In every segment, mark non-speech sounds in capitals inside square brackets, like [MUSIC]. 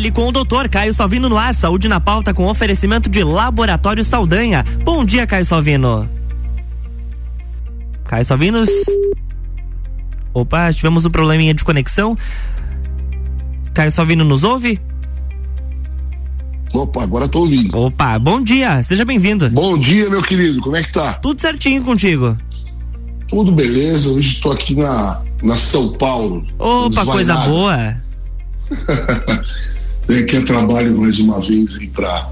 Fale com o doutor Caio Salvino no ar, saúde na pauta com oferecimento de Laboratório Saldanha. Bom dia, Caio Salvino. Caio Salvino. Opa, tivemos um probleminha de conexão. Caio Salvino nos ouve? Opa, agora tô ouvindo. Opa, bom dia, seja bem-vindo. Bom dia, meu querido, como é que tá? Tudo certinho contigo. Tudo beleza, hoje estou aqui na, na São Paulo. Opa, coisa boa. [LAUGHS] é que é trabalho mais uma vez aí para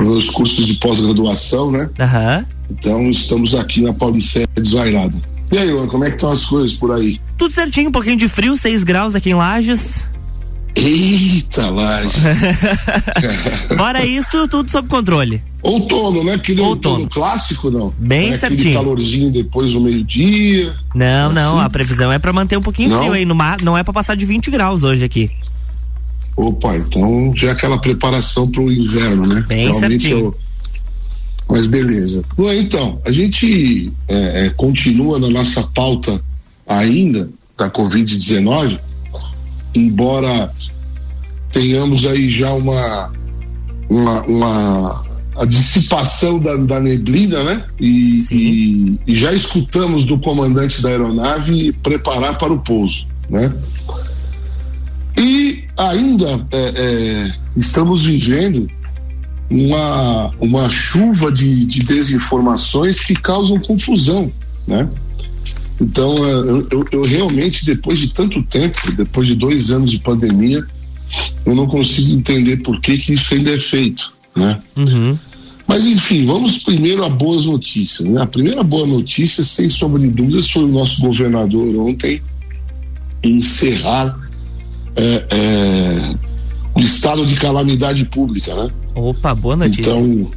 os cursos de pós-graduação, né? Aham. Então estamos aqui na Paulicéia desvairada. E aí, Luan, como é que estão as coisas por aí? Tudo certinho, um pouquinho de frio, 6 graus aqui em Lages. Eita, Lages. [LAUGHS] Fora isso, tudo sob controle. Outono, né? Aquele outono, outono clássico, não? Bem é certinho. Aquele calorzinho depois do meio-dia. Não, assim. não, a previsão é para manter um pouquinho não. frio aí, no mar, não é para passar de 20 graus hoje aqui. Opa, então já é aquela preparação para o inverno, né? Bem Realmente certinho. Eu... Mas beleza. Bom, então, a gente é, é, continua na nossa pauta ainda da Covid-19, embora tenhamos aí já uma, uma, uma a dissipação da, da neblina, né? E, e, e, já escutamos do comandante da aeronave preparar para o pouso, né? E ainda é, é, estamos vivendo uma, uma chuva de, de desinformações que causam confusão, né? Então, é, eu, eu, eu, realmente, depois de tanto tempo, depois de dois anos de pandemia, eu não consigo entender por que, que isso ainda é feito, né? Uhum. Mas, enfim, vamos primeiro a boas notícias, né? A primeira boa notícia, sem sombra de dúvidas, foi o nosso governador ontem encerrar é, é, o estado de calamidade pública, né? Opa, boa notícia. Então,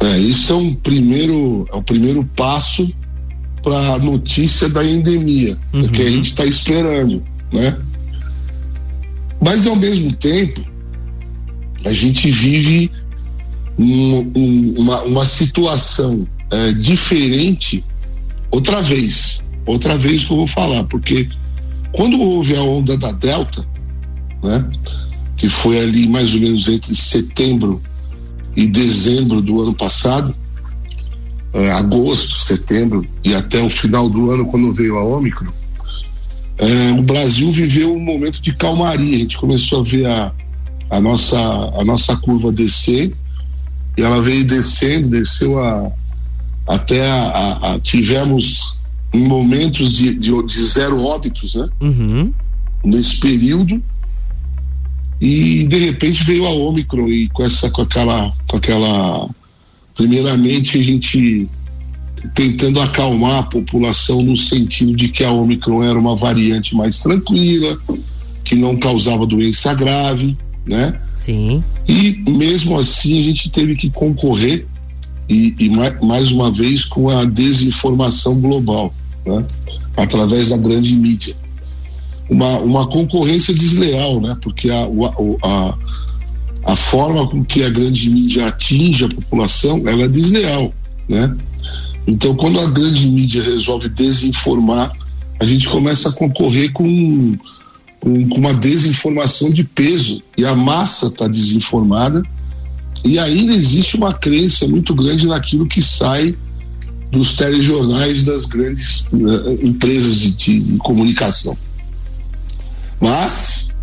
é, isso é um primeiro, é o primeiro passo para a notícia da endemia, uhum. que a gente está esperando, né? Mas ao mesmo tempo, a gente vive um, um, uma, uma situação é, diferente outra vez, outra vez que eu vou falar, porque quando houve a onda da Delta, né? Que foi ali mais ou menos entre setembro e dezembro do ano passado, é, agosto, setembro e até o final do ano quando veio a Ômicron, é, o Brasil viveu um momento de calmaria. A gente começou a ver a, a, nossa, a nossa curva descer e ela veio descendo, desceu a, até a, a, tivemos momentos de, de, de, zero óbitos, né? Uhum. Nesse período e de repente veio a Ômicron e com essa com aquela com aquela primeiramente a gente tentando acalmar a população no sentido de que a Ômicron era uma variante mais tranquila, que não causava doença grave, né? Sim. E mesmo assim a gente teve que concorrer e, e mais, mais uma vez com a desinformação global, né? Através da grande mídia uma, uma concorrência desleal, né? Porque a, a, a forma com que a grande mídia atinge a população, ela é desleal, né? Então, quando a grande mídia resolve desinformar, a gente começa a concorrer com, com, com uma desinformação de peso e a massa está desinformada e ainda existe uma crença muito grande naquilo que sai dos telejornais das grandes uh, empresas de, de comunicação. Mas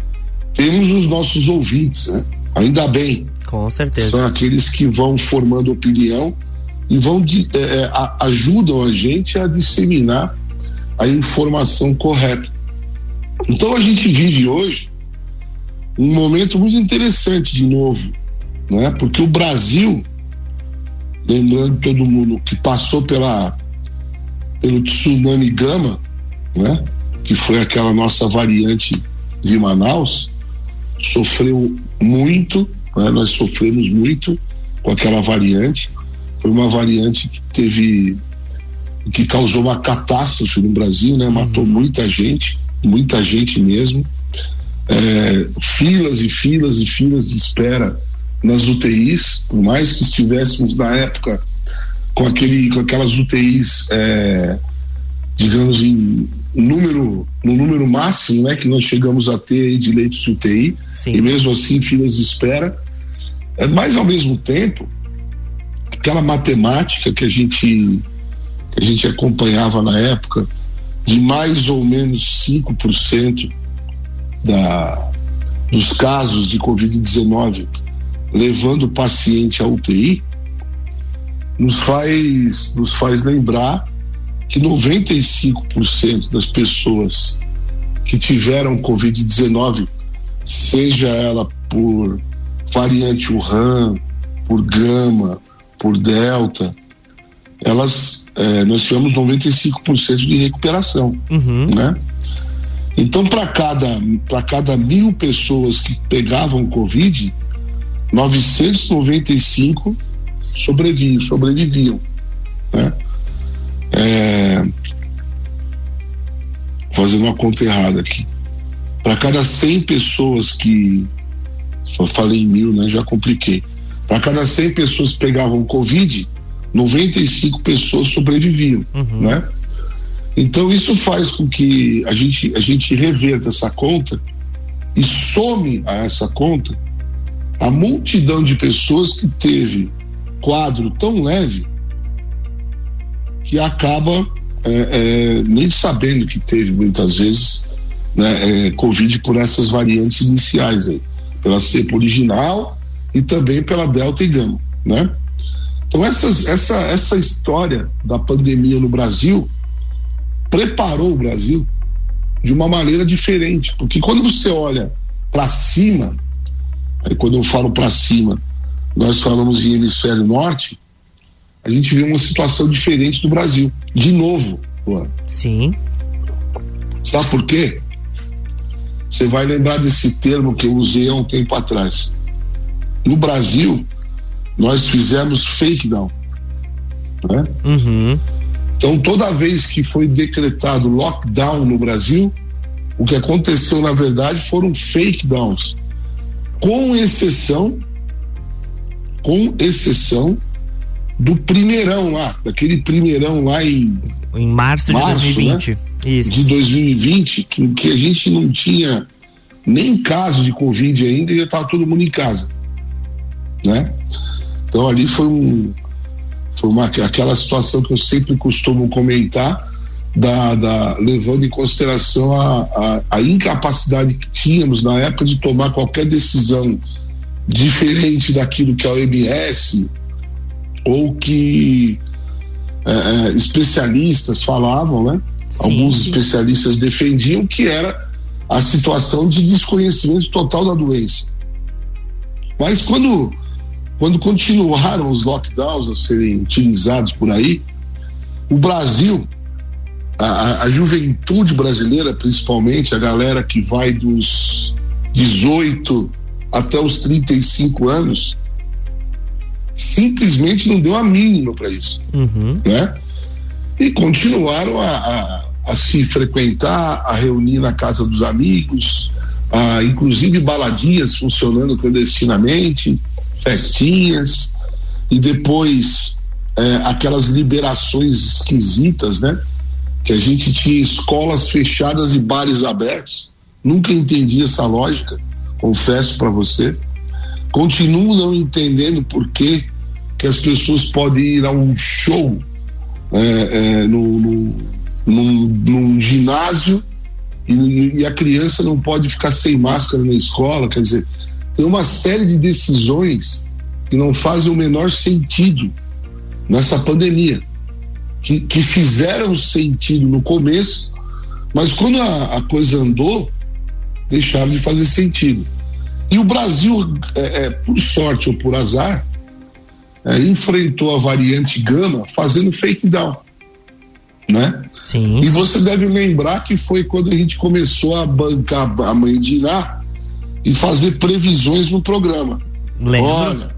temos os nossos ouvintes, né? Ainda bem. Com certeza. São aqueles que vão formando opinião e vão de, é, é a, ajudam a gente a disseminar a informação correta. Então a gente vive hoje um momento muito interessante de novo, né? Porque o Brasil, lembrando todo mundo que passou pela pelo tsunami Gama, né? Que foi aquela nossa variante de Manaus, sofreu muito, né? nós sofremos muito com aquela variante. Foi uma variante que teve, que causou uma catástrofe no Brasil, né? Matou uhum. muita gente, muita gente mesmo. É, filas e filas e filas de espera nas UTIs, por mais que estivéssemos na época com aquele, com aquelas UTIs, é, digamos em número, no número máximo, né, que nós chegamos a ter de leitos de UTI, Sim. e mesmo assim filas de espera. É, mas ao mesmo tempo, aquela matemática que a gente que a gente acompanhava na época, de mais ou menos 5% da, dos casos de Covid-19 levando o paciente à UTI, nos faz, nos faz lembrar que 95% das pessoas que tiveram Covid-19, seja ela por variante Wuhan, por Gama, por Delta, elas, é, nós tivemos 95% de recuperação, uhum. né? Então, para cada, cada mil pessoas que pegavam Covid, 995 sobreviviam, sobreviviam, né? É, fazendo uma conta errada aqui. Para cada 100 pessoas que. Só falei em mil, né? Já compliquei. Para cada 100 pessoas que pegavam Covid, 95 pessoas sobreviviam, uhum. né? Então isso faz com que a gente, a gente reverta essa conta e some a essa conta a multidão de pessoas que teve quadro tão leve que acaba é, é, nem sabendo que teve muitas vezes né, é, Covid por essas variantes iniciais aí, pela cepa original e também pela Delta e Gama, né? Então essas, essa, essa história da pandemia no Brasil preparou o Brasil de uma maneira diferente, porque quando você olha para cima, aí quando eu falo para cima, nós falamos em hemisfério norte, a gente vê uma situação diferente do Brasil. De novo, Luan. Sim. Sabe por quê? Você vai lembrar desse termo que eu usei há um tempo atrás. No Brasil, nós fizemos fake down. Né? Uhum. Então, toda vez que foi decretado lockdown no Brasil, o que aconteceu, na verdade, foram fake downs. Com exceção, com exceção do primeirão lá, daquele primeirão lá em. Em março, março de 2020. Né? Isso. De 2020, que, que a gente não tinha nem caso de Covid ainda e já estava todo mundo em casa. Né? Então ali foi um. Foi uma, aquela situação que eu sempre costumo comentar, da, da, levando em consideração a, a, a, incapacidade que tínhamos na época de tomar qualquer decisão diferente daquilo que a OMS ou que é, é, especialistas falavam, né? Sim, Alguns sim. especialistas defendiam que era a situação de desconhecimento total da doença. Mas quando, quando continuaram os lockdowns a serem utilizados por aí, o Brasil, a, a juventude brasileira, principalmente, a galera que vai dos 18 até os 35 anos, simplesmente não deu a mínima para isso, uhum. né? E continuaram a, a, a, se frequentar, a reunir na casa dos amigos, a, inclusive baladinhas funcionando clandestinamente, festinhas e depois é, aquelas liberações esquisitas, né? Que a gente tinha escolas fechadas e bares abertos. Nunca entendi essa lógica, confesso para você. Continuo não entendendo por que, que as pessoas podem ir a um show é, é, no, no, num, num ginásio e, e, a criança não pode ficar sem máscara na escola. Quer dizer, tem uma série de decisões que não fazem o menor sentido nessa pandemia, que, que fizeram sentido no começo, mas quando a, a coisa andou, deixaram de fazer sentido. E o Brasil, é, é, por sorte ou por azar, é, enfrentou a variante Gama fazendo fake down. Né? Sim, e você deve lembrar que foi quando a gente começou a bancar a mãe de Iná e fazer previsões no programa. Lembro. Olha,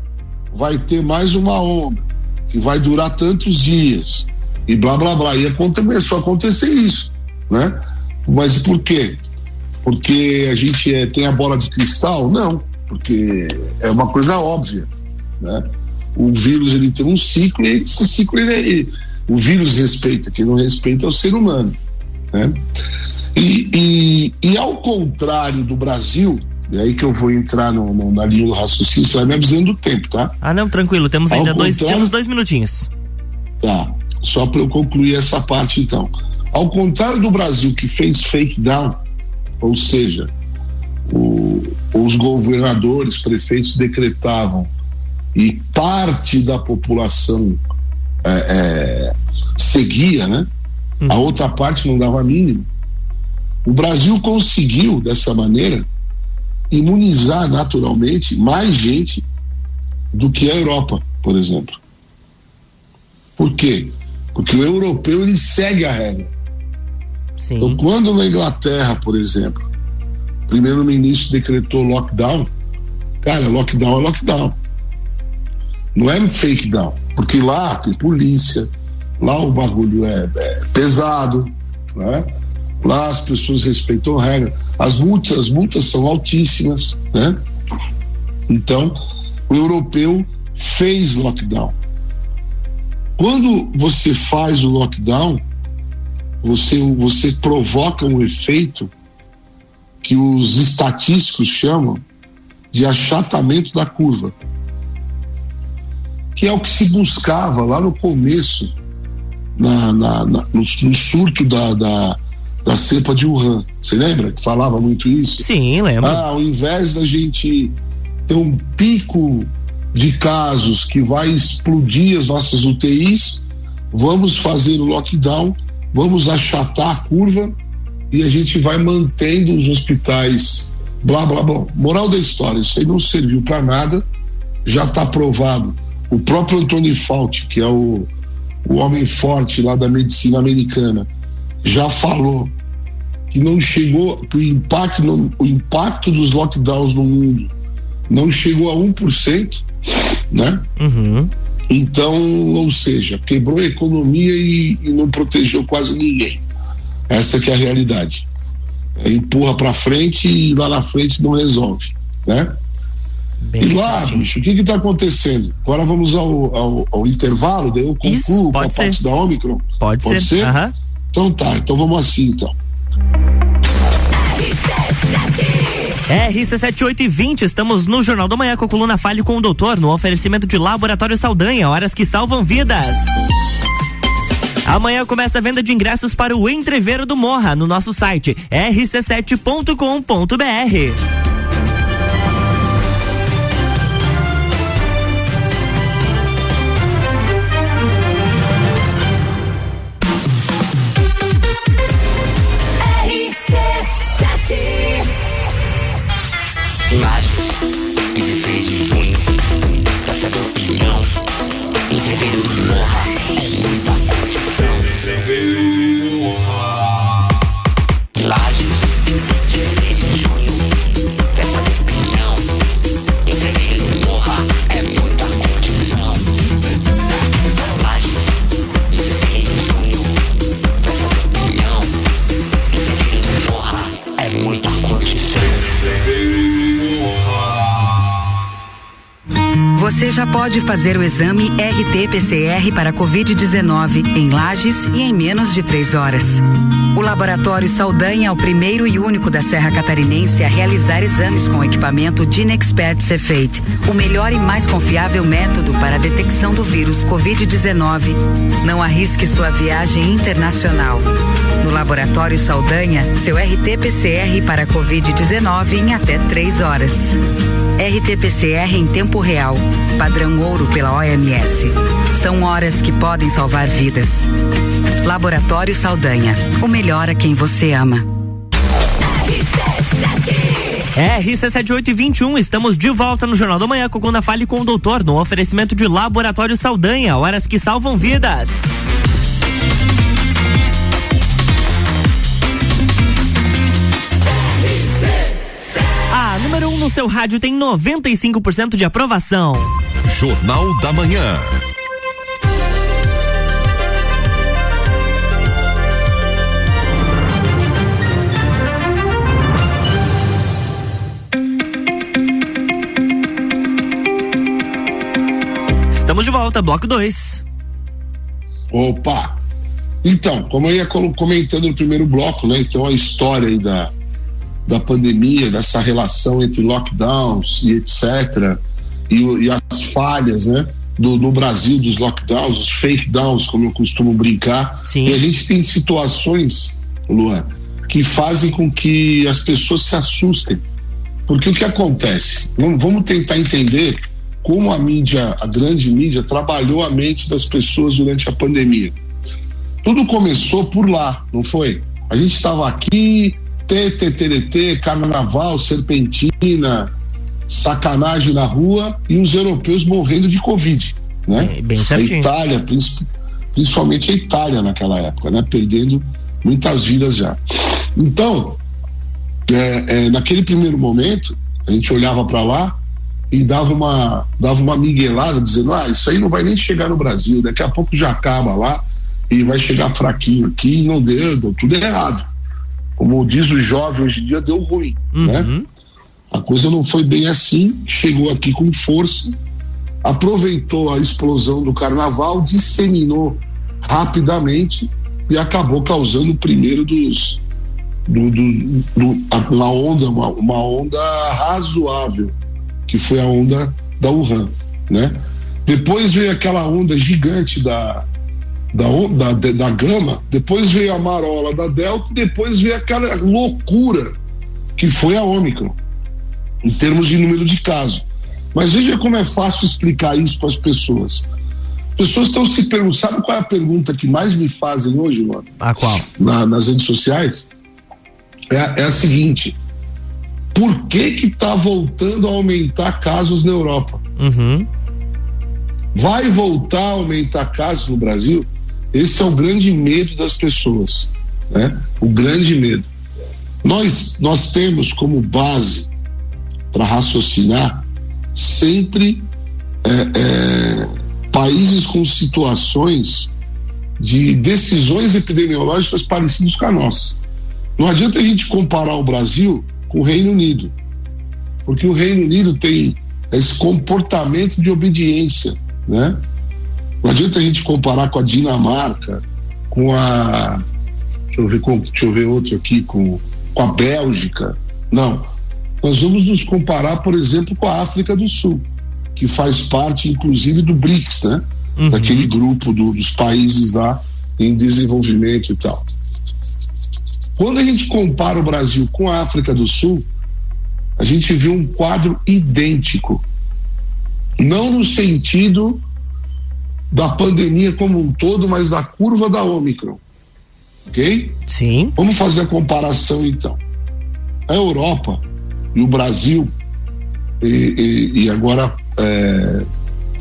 vai ter mais uma onda que vai durar tantos dias e blá blá blá. E começou a acontecer isso, né? Mas por quê? porque a gente é, tem a bola de cristal? Não, porque é uma coisa óbvia, né? O vírus ele tem um ciclo e esse ciclo ele, é, o vírus respeita, quem não respeita é o ser humano, Né? E, e, e, ao contrário do Brasil, é aí que eu vou entrar no, no, na linha do raciocínio, você vai me avisando do tempo, tá? Ah, não, tranquilo, temos ainda dois, temos dois minutinhos. Tá, só para eu concluir essa parte então. Ao contrário do Brasil que fez fake down, ou seja, o, os governadores, prefeitos decretavam e parte da população é, é, seguia, né? Uhum. A outra parte não dava mínimo. O Brasil conseguiu, dessa maneira, imunizar naturalmente mais gente do que a Europa, por exemplo. Por quê? Porque o europeu ele segue a regra. Sim. Então, quando na Inglaterra, por exemplo, o primeiro-ministro decretou lockdown, cara, lockdown é lockdown. Não é um fake down, porque lá tem polícia, lá o bagulho é, é pesado, né? lá as pessoas respeitam a regra, as multas, as multas são altíssimas, né? Então, o europeu fez lockdown. Quando você faz o lockdown, você, você provoca um efeito que os estatísticos chamam de achatamento da curva, que é o que se buscava lá no começo, na, na, na no, no, surto da, da, da cepa de Wuhan. Você lembra que falava muito isso? Sim, lembro. Ah, ao invés da gente ter um pico de casos que vai explodir as nossas UTIs, vamos fazer o lockdown, vamos achatar a curva e a gente vai mantendo os hospitais. Blá, blá, blá. Moral da história, isso aí não serviu para nada, já está provado. O próprio Antônio Fauci, que é o, o homem forte lá da medicina americana, já falou que não chegou, que o impacto, o impacto dos lockdowns no mundo não chegou a 1%, né? Uhum. Então, ou seja, quebrou a economia e, e não protegeu quase ninguém. Essa que é a realidade. É, empurra para frente e lá na frente não resolve, né? Bem e lá, bicho, o que está acontecendo? Agora vamos ao, ao, ao, intervalo, daí eu concluo Isso, com a ser. parte da Omicron. Pode, pode ser. ser? Uhum. Então tá, então vamos assim então. RC7820, estamos no Jornal da Manhã com a coluna Fale com o Doutor, no oferecimento de Laboratório Saldanha, horas que salvam vidas. Amanhã começa a venda de ingressos para o Entreveiro do Morra no nosso site rc7.com.br. Você já pode fazer o exame RT-PCR para Covid-19 em Lages e em menos de três horas. O Laboratório Saldanha é o primeiro e único da Serra Catarinense a realizar exames com equipamento Dinexpert Cefate, o melhor e mais confiável método para a detecção do vírus Covid-19. Não arrisque sua viagem internacional. Laboratório Saldanha, seu RT-PCR para Covid-19 em até três horas. RT-PCR em tempo real, padrão ouro pela OMS. São horas que podem salvar vidas. Laboratório Saldanha, o melhor a quem você ama. RC7821, estamos de volta no Jornal da Manhã com Fale com o Doutor, no oferecimento de Laboratório Saldanha, horas que salvam vidas. No seu rádio tem 95% de aprovação. Jornal da Manhã. Estamos de volta, bloco 2. Opa! Então, como eu ia comentando no primeiro bloco, né? Então a história aí da, da pandemia, dessa relação entre lockdowns e etc. E, e as falhas, né? Do, no Brasil, dos lockdowns, os fake downs, como eu costumo brincar. Sim. E a gente tem situações, Luan, que fazem com que as pessoas se assustem. Porque o que acontece? Vamos, vamos tentar entender como a mídia, a grande mídia, trabalhou a mente das pessoas durante a pandemia. Tudo começou por lá, não foi? A gente estava aqui, TTTT, carnaval, serpentina, sacanagem na rua e os europeus morrendo de Covid, né? É, bem a. Itália, principalmente a Itália naquela época, né? Perdendo muitas vidas já. Então, é, é, naquele primeiro momento, a gente olhava para lá e dava uma, dava uma miguelada, dizendo: ah, isso aí não vai nem chegar no Brasil, daqui a pouco já acaba lá e vai chegar fraquinho aqui, não deu, deu tudo errado. Como diz o jovem hoje em dia, deu ruim, né? Uhum. A coisa não foi bem assim, chegou aqui com força, aproveitou a explosão do carnaval, disseminou rapidamente e acabou causando o primeiro dos. Do, do, do- uma onda, uma, uma onda razoável, que foi a onda da Wuhan, né? Depois veio aquela onda gigante da, da, da, da, gama, depois veio a marola da Delta, e depois veio aquela loucura que foi a Ômicron, em termos de número de casos. Mas veja como é fácil explicar isso para as pessoas. Pessoas estão se perguntando, sabe qual é a pergunta que mais me fazem hoje, mano? A qual? na- nas redes sociais é, a- é a seguinte: por que que tá voltando a aumentar casos na Europa? Uhum. Vai voltar a aumentar casos no Brasil? Esse é o grande medo das pessoas, né? O grande medo. Nós nós temos como base para raciocinar sempre é, é, países com situações de decisões epidemiológicas parecidas com a nossa. Não adianta a gente comparar o Brasil com o Reino Unido, porque o Reino Unido tem esse comportamento de obediência, né? Não adianta a gente comparar com a Dinamarca, com a deixa eu ver, com, deixa eu ver outro aqui, com, com a Bélgica. Não. Nós vamos nos comparar, por exemplo, com a África do Sul, que faz parte, inclusive, do BRICS, né? Uhum. daquele grupo do- dos países lá em desenvolvimento e tal. Quando a gente compara o Brasil com a África do Sul, a gente vê um quadro idêntico. Não no sentido da pandemia como um todo, mas da curva da Ômicron. Ok? Sim. Vamos fazer a comparação então. A Europa e o Brasil, e, e- e agora é,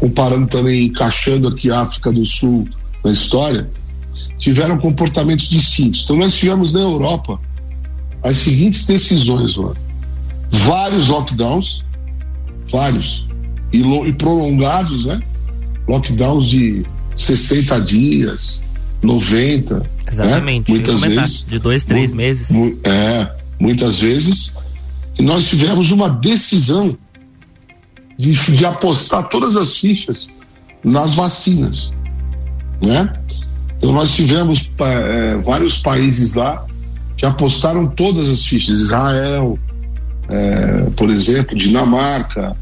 comparando também, encaixando aqui a África do Sul na história, tiveram comportamentos distintos. Então nós tivemos na Europa as seguintes decisões, mano. Vários lockdowns, vários, e, e prolongados, né? Lockdowns de 60 dias, 90. né? Exatamente. Ia Muitas vezes. De dois, três Mu- meses. mu- É, muitas vezes. E nós tivemos uma decisão de, de apostar todas as fichas nas vacinas, né? Então nós tivemos é, vários países lá que apostaram todas as fichas. Israel, é, por exemplo, Dinamarca,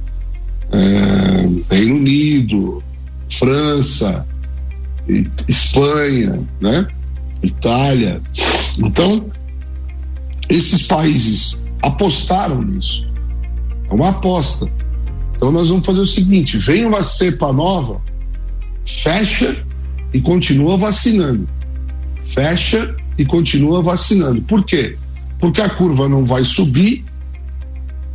é, Reino Unido, França, Espanha, né? Itália. Então, esses países apostaram nisso. É uma aposta. Então nós vamos fazer o seguinte: vem uma cepa nova, fecha e continua vacinando. Fecha e continua vacinando. Por quê? Porque a curva não vai subir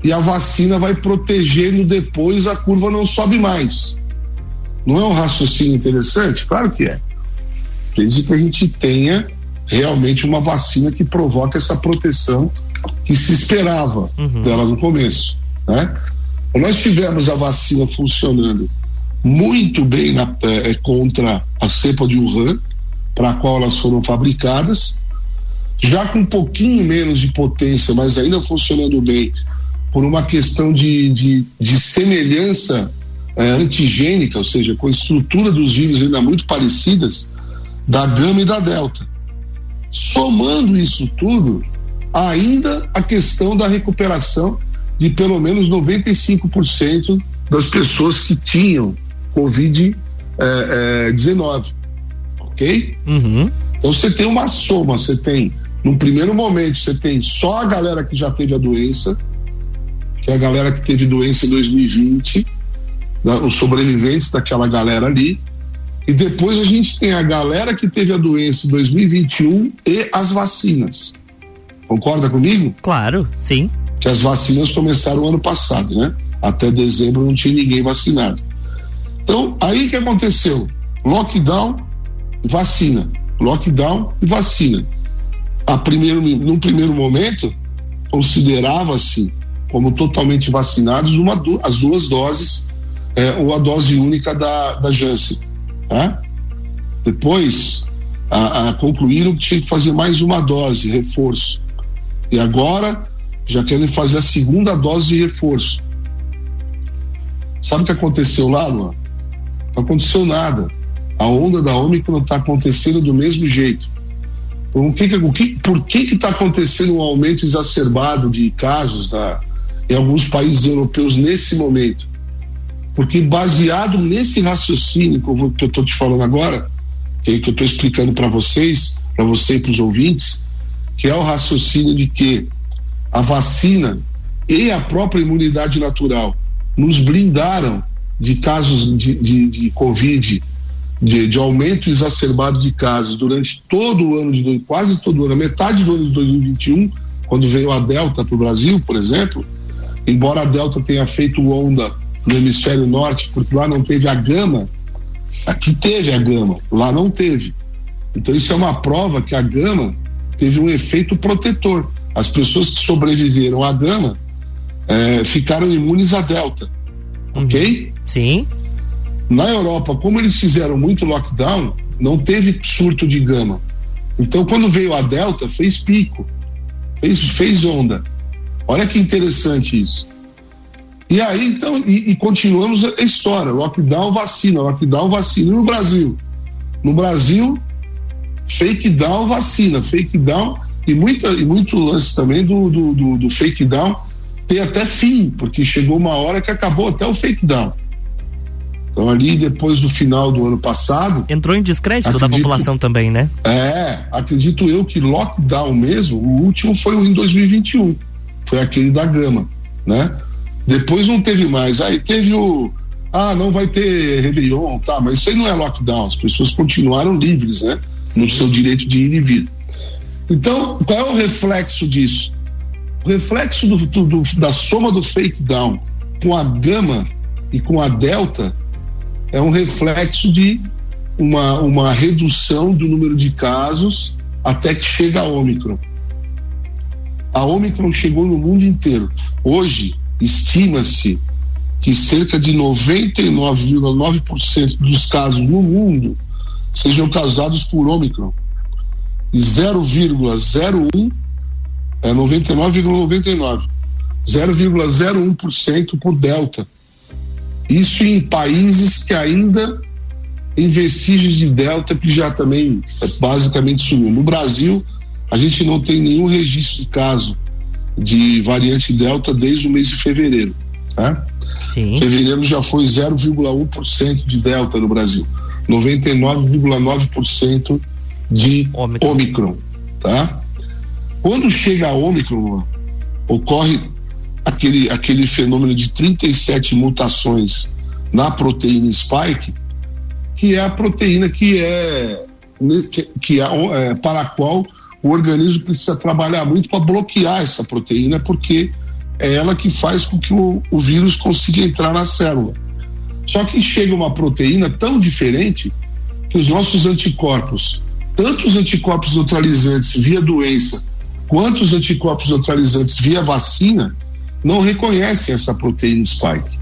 e a vacina vai protegendo depois, a curva não sobe mais. Não é um raciocínio interessante? Claro que é. Desde que a gente tenha realmente uma vacina que provoque essa proteção que se esperava Uhum. dela no começo. Né? Nós tivemos a vacina funcionando muito bem na- eh, contra a cepa de Wuhan, para a qual elas foram fabricadas, já com um pouquinho menos de potência, mas ainda funcionando bem, por uma questão de, de, de semelhança eh, antigênica, ou seja, com a estrutura dos vírus ainda muito parecidas, da gama e da delta. Somando isso tudo, ainda a questão da recuperação de pelo menos 95% das pessoas que tinham Covid-19. É, é, ok? Uhum. Então você tem uma soma, você tem, no primeiro momento, você tem só a galera que já teve a doença, que é a galera que teve doença em 2020, né, os sobreviventes daquela galera ali, e depois a gente tem a galera que teve a doença em 2021 e as vacinas. Concorda comigo? Claro, sim. Que as vacinas começaram ano passado, né? Até dezembro não tinha ninguém vacinado. Então, aí que aconteceu? Lockdown, vacina lockdown e vacina. A primeiro, no primeiro momento, considerava-se como totalmente vacinados uma, as duas doses é, ou a dose única da, da Janssen. Tá? Depois, a, a concluíram que tinha que fazer mais uma dose, reforço. E agora já querem fazer a segunda dose de reforço. Sabe o que aconteceu lá, Luan? Não aconteceu nada a onda da Ômicron está acontecendo do mesmo jeito. Por que, que, por que está acontecendo um aumento exacerbado de casos em alguns países europeus nesse momento? Porque baseado nesse raciocínio que eu estou te falando agora, que, que eu estou explicando para vocês, para você e para os ouvintes, que é o raciocínio de que a vacina e a própria imunidade natural nos blindaram de casos de, de, de Covid de, de, aumento exacerbado de casos durante todo o ano de quase todo o ano, metade do ano de 2021, quando veio a Delta para o Brasil, por exemplo, embora a Delta tenha feito onda no hemisfério norte, porque lá não teve a gama, aqui teve a gama, lá não teve. Então isso é uma prova que a gama teve um efeito protetor. As pessoas que sobreviveram à gama é, ficaram imunes à delta. Uhum. Ok? Sim. Na Europa, como eles fizeram muito lockdown, não teve surto de gama. Então, quando veio a Delta, fez pico, fez, fez onda. Olha que interessante isso. E aí, então, e, e continuamos a história: lockdown, vacina, lockdown, vacina. E no Brasil? No Brasil, fake down, vacina, fake down, e, muita, e muito lance também do, do, do, do fake down tem até fim, porque chegou uma hora que acabou até o fake down. Então, ali depois do final do ano passado. Entrou em descrédito acredito, da população também, né? É, acredito eu que lockdown mesmo, o último foi em 2021. Foi aquele da Gama, né? Depois não teve mais. Aí teve o. Ah, não vai ter Réveillon, tá, mas isso aí não é lockdown. As pessoas continuaram livres, né? No seu direito de ir e vir. Então, qual é o reflexo disso? O reflexo do, do, da soma do fake down com a gama e com a delta é um reflexo de uma, uma redução do número de casos até que chega a Ômicron. A Ômicron chegou no mundo inteiro. Hoje, estima-se que cerca de 99,9% dos casos no mundo sejam causados por Ômicron. E 0,01 é 99,99. 0,01% por Delta. Isso em países que ainda têm vestígios de delta que já também é basicamente sumiu. No Brasil, a gente não tem nenhum registro de caso de variante delta desde o mês de fevereiro. Tá? Sim. Fevereiro já foi 0,1% de delta no Brasil, 99,9% de Omicron. Omicron, tá? Quando chega a Omicron, ocorre aquele, aquele fenômeno de 37 mutações na proteína spike, que é a proteína que é, que, que é, é para a qual o organismo precisa trabalhar muito para bloquear essa proteína, porque é ela que faz com que o, o vírus consiga entrar na célula. Só que chega uma proteína tão diferente que os nossos anticorpos, tanto os anticorpos neutralizantes via doença, quanto os anticorpos neutralizantes via vacina, não reconhecem essa proteína spike.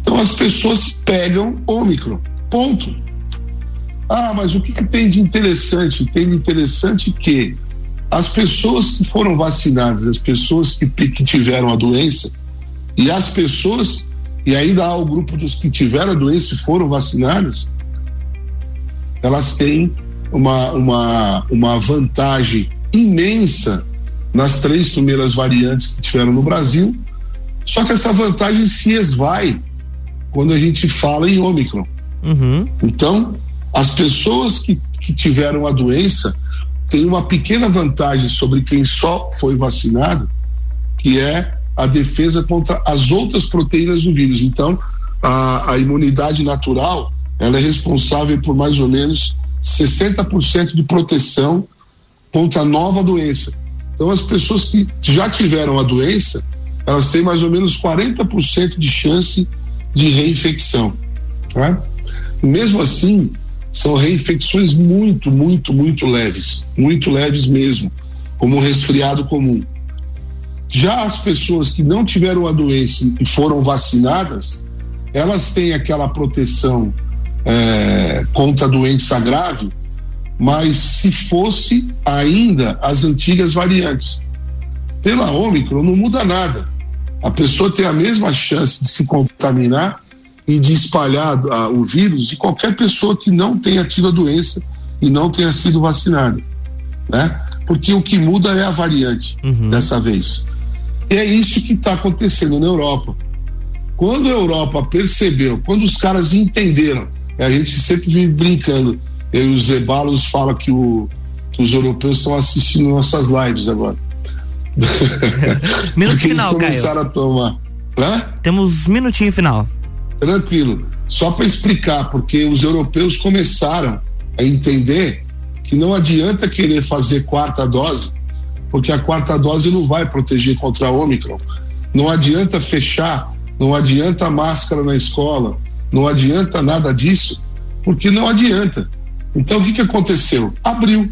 Então as pessoas pegam Ômicron. Ponto. Ah, mas o que, que tem de interessante? Tem de interessante que as pessoas que foram vacinadas, as pessoas que, que tiveram a doença, e as pessoas, e ainda há o grupo dos que tiveram a doença e foram vacinadas, elas têm uma, uma, uma vantagem imensa nas três primeiras variantes que tiveram no Brasil, só que essa vantagem se esvai quando a gente fala em Ômicron. Uhum. Então, as pessoas que, que tiveram a doença têm uma pequena vantagem sobre quem só foi vacinado, que é a defesa contra as outras proteínas do vírus. Então, a, a imunidade natural ela é responsável por mais ou menos 60% de proteção contra a nova doença. Então, as pessoas que já tiveram a doença, elas têm mais ou menos 40% de chance de reinfecção. Tá? Mesmo assim, são reinfecções muito, muito, muito leves, muito leves mesmo, como um resfriado comum. Já as pessoas que não tiveram a doença e foram vacinadas, elas têm aquela proteção é, contra a doença grave, mas se fosse ainda as antigas variantes. Pela Ômicron não muda nada. A pessoa tem a mesma chance de se contaminar e de espalhar uh, o vírus de qualquer pessoa que não tenha tido a doença e não tenha sido vacinada, né? Porque o que muda é a variante uhum. dessa vez. E é isso que está acontecendo na Europa. Quando a Europa percebeu, quando os caras entenderam, a gente sempre vive brincando, eu e os Zebalos fala que, o, que os europeus estão assistindo nossas lives agora. [LAUGHS] Minuto final, Caio. a? Temos minutinho final. Tranquilo. Só para explicar, porque os europeus começaram a entender que não adianta querer fazer quarta dose, porque a quarta dose não vai proteger contra a Ômicron. Não adianta fechar, não adianta máscara na escola, não adianta nada disso, porque não adianta. Então o que, que aconteceu? Abriu.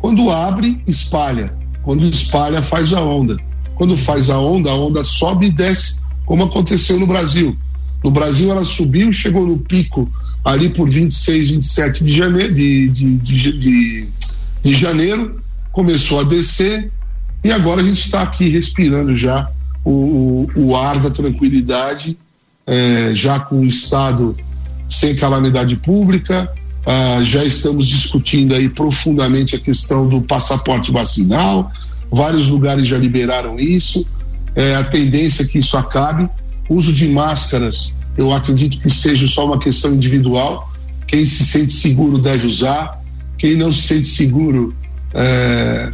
Quando abre, espalha. Quando espalha, faz a onda. Quando faz a onda, a onda sobe e desce, como aconteceu no Brasil. No Brasil, ela subiu, chegou no pico ali por 26, 27 de janeiro, de, de, de, de, janeiro. Começou a descer e agora a gente está aqui respirando já o, o, o ar da tranquilidade, é, já com o Estado sem calamidade pública, ah, já estamos discutindo aí profundamente a questão do passaporte vacinal, vários lugares já liberaram isso, é, a tendência é que isso acabe. O uso de máscaras, eu acredito que seja só uma questão individual. Quem se sente seguro deve usar, quem não se sente seguro, é...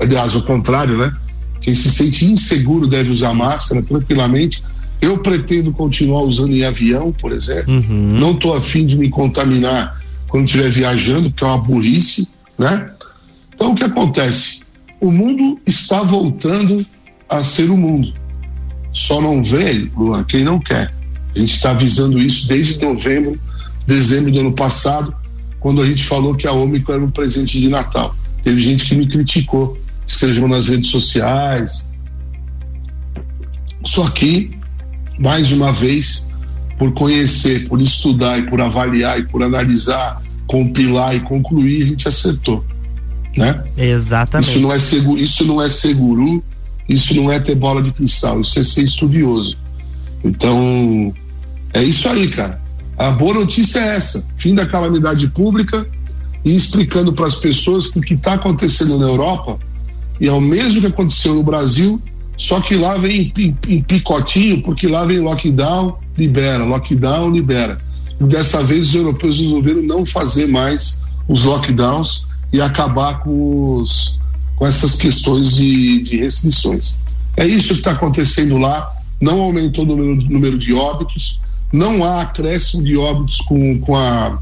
aliás, ao contrário, né? Quem se sente inseguro deve usar máscara tranquilamente eu pretendo continuar usando em avião, por exemplo. Uhum. Não estou afim de me contaminar quando estiver viajando, porque é uma burrice, né? Então o que acontece? O mundo está voltando a ser o mundo. Só não vê, Luan, quem não quer. A gente está avisando isso desde novembro, dezembro do ano passado, quando a gente falou que a Ômicron era um presente de Natal. Teve gente que me criticou, escreveu nas redes sociais. Só que mais uma vez, por conhecer, por estudar e por avaliar e por analisar, compilar e concluir, a gente acertou, né? Exatamente. Isso não é seguro, isso não é seguro, isso não é ter bola de cristal, isso é ser estudioso. Então, é isso aí, cara. A boa notícia é essa: fim da calamidade pública e explicando para as pessoas que o que está acontecendo na Europa e é o mesmo que aconteceu no Brasil só que lá vem em, em picotinho, porque lá vem lockdown, libera, lockdown, libera. E dessa vez os europeus resolveram não fazer mais os lockdowns e acabar com, os, com essas questões de, de restrições. É isso que está acontecendo lá. Não aumentou o número, número de óbitos, não há acréscimo de óbitos com, com, a,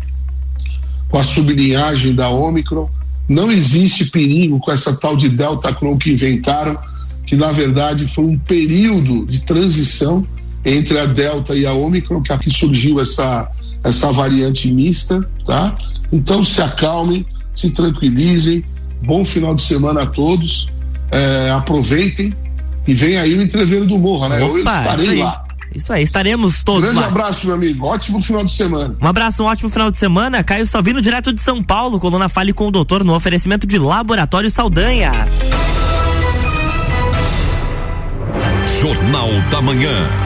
com a sublinhagem da Omicron, não existe perigo com essa tal de Delta Cron que inventaram que na verdade foi um período de transição entre a Delta e a Omicron, que aqui surgiu essa, essa variante mista, tá? Então se acalmem, se tranquilizem, bom final de semana a todos, é, aproveitem e vem aí o entreveiro do Morro, né? Opa, Eu estarei lá. Isso aí, estaremos todos Grande lá. abraço, meu amigo. Ótimo final de semana. Um abraço, um ótimo final de semana. Caio Salvino, direto de São Paulo. Coluna Fale com o Doutor no oferecimento de Laboratório Saldanha. Jornal da Manhã.